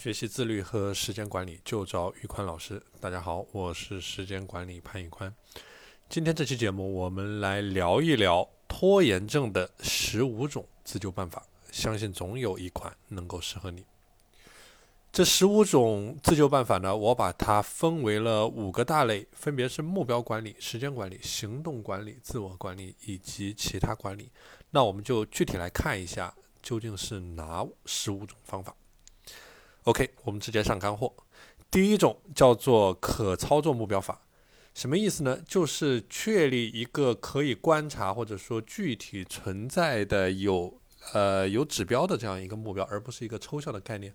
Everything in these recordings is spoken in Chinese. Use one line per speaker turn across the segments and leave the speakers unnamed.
学习自律和时间管理就找宇宽老师。大家好，我是时间管理潘宇宽。今天这期节目，我们来聊一聊拖延症的十五种自救办法，相信总有一款能够适合你。这十五种自救办法呢，我把它分为了五个大类，分别是目标管理、时间管理、行动管理、自我管理以及其他管理。那我们就具体来看一下，究竟是哪十五种方法。OK，我们直接上干货。第一种叫做可操作目标法，什么意思呢？就是确立一个可以观察或者说具体存在的有呃有指标的这样一个目标，而不是一个抽象的概念。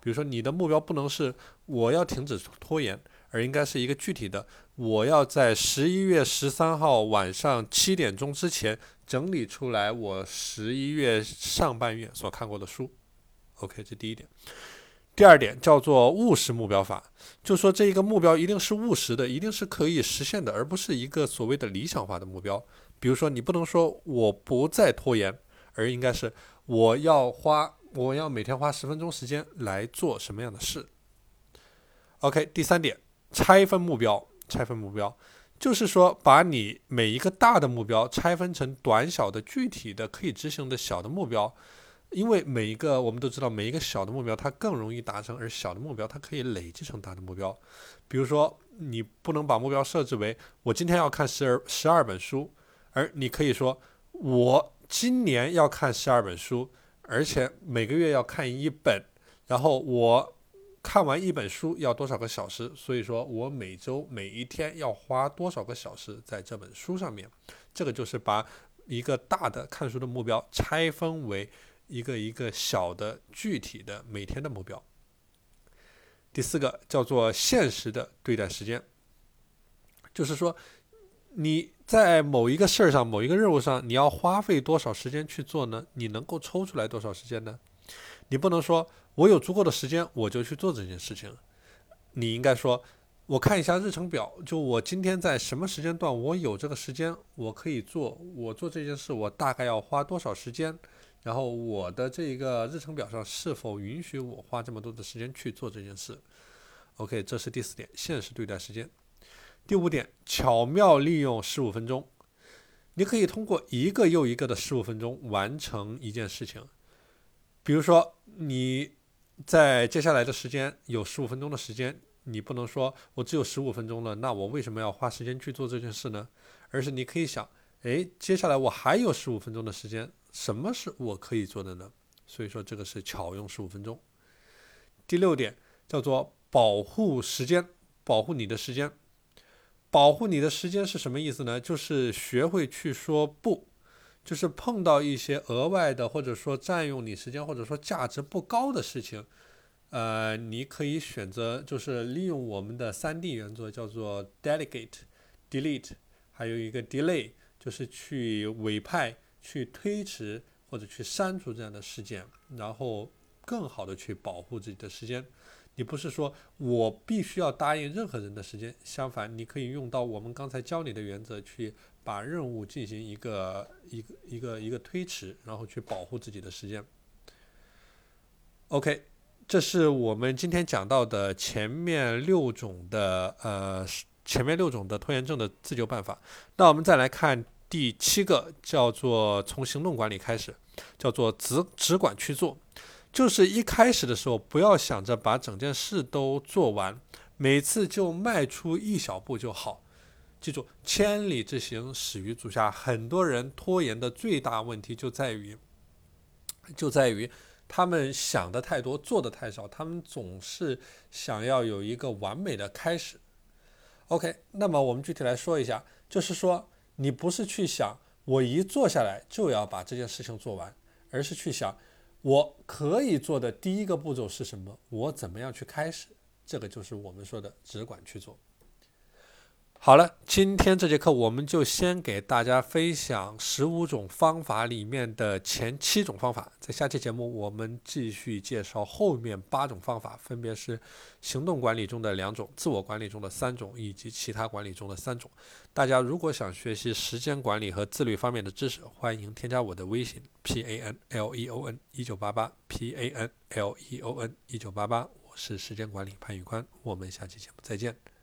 比如说，你的目标不能是我要停止拖延，而应该是一个具体的，我要在十一月十三号晚上七点钟之前整理出来我十一月上半月所看过的书。OK，这第一点。第二点叫做务实目标法，就说这一个目标一定是务实的，一定是可以实现的，而不是一个所谓的理想化的目标。比如说，你不能说我不再拖延，而应该是我要花，我要每天花十分钟时间来做什么样的事。OK，第三点，拆分目标，拆分目标，就是说把你每一个大的目标拆分成短小的、具体的、可以执行的小的目标。因为每一个我们都知道，每一个小的目标它更容易达成，而小的目标它可以累积成大的目标。比如说，你不能把目标设置为我今天要看十二十二本书，而你可以说我今年要看十二本书，而且每个月要看一本，然后我看完一本书要多少个小时，所以说我每周每一天要花多少个小时在这本书上面。这个就是把一个大的看书的目标拆分为。一个一个小的具体的每天的目标。第四个叫做现实的对待时间，就是说你在某一个事儿上、某一个任务上，你要花费多少时间去做呢？你能够抽出来多少时间呢？你不能说我有足够的时间我就去做这件事情，你应该说，我看一下日程表，就我今天在什么时间段我有这个时间，我可以做，我做这件事我大概要花多少时间。然后我的这一个日程表上是否允许我花这么多的时间去做这件事？OK，这是第四点，现实对待时间。第五点，巧妙利用十五分钟。你可以通过一个又一个的十五分钟完成一件事情。比如说你在接下来的时间有十五分钟的时间，你不能说我只有十五分钟了，那我为什么要花时间去做这件事呢？而是你可以想，哎，接下来我还有十五分钟的时间。什么是我可以做的呢？所以说这个是巧用十五分钟。第六点叫做保护时间，保护你的时间。保护你的时间是什么意思呢？就是学会去说不，就是碰到一些额外的或者说占用你时间或者说价值不高的事情，呃，你可以选择就是利用我们的三 D 原则，叫做 delegate、delete，还有一个 delay，就是去委派。去推迟或者去删除这样的事件，然后更好的去保护自己的时间。你不是说我必须要答应任何人的时间，相反，你可以用到我们刚才教你的原则，去把任务进行一个一个一个一个推迟，然后去保护自己的时间。OK，这是我们今天讲到的前面六种的呃前面六种的拖延症的自救办法。那我们再来看。第七个叫做从行动管理开始，叫做只只管去做，就是一开始的时候不要想着把整件事都做完，每次就迈出一小步就好。记住，千里之行始于足下。很多人拖延的最大问题就在于，就在于他们想的太多，做的太少，他们总是想要有一个完美的开始。OK，那么我们具体来说一下，就是说。你不是去想我一坐下来就要把这件事情做完，而是去想我可以做的第一个步骤是什么，我怎么样去开始，这个就是我们说的只管去做。好了，今天这节课我们就先给大家分享十五种方法里面的前七种方法，在下期节目我们继续介绍后面八种方法，分别是行动管理中的两种、自我管理中的三种以及其他管理中的三种。大家如果想学习时间管理和自律方面的知识，欢迎添加我的微信 p a n l e o n 一九八八 p a n l e o n 一九八八。我是时间管理潘宇宽，我们下期节目再见。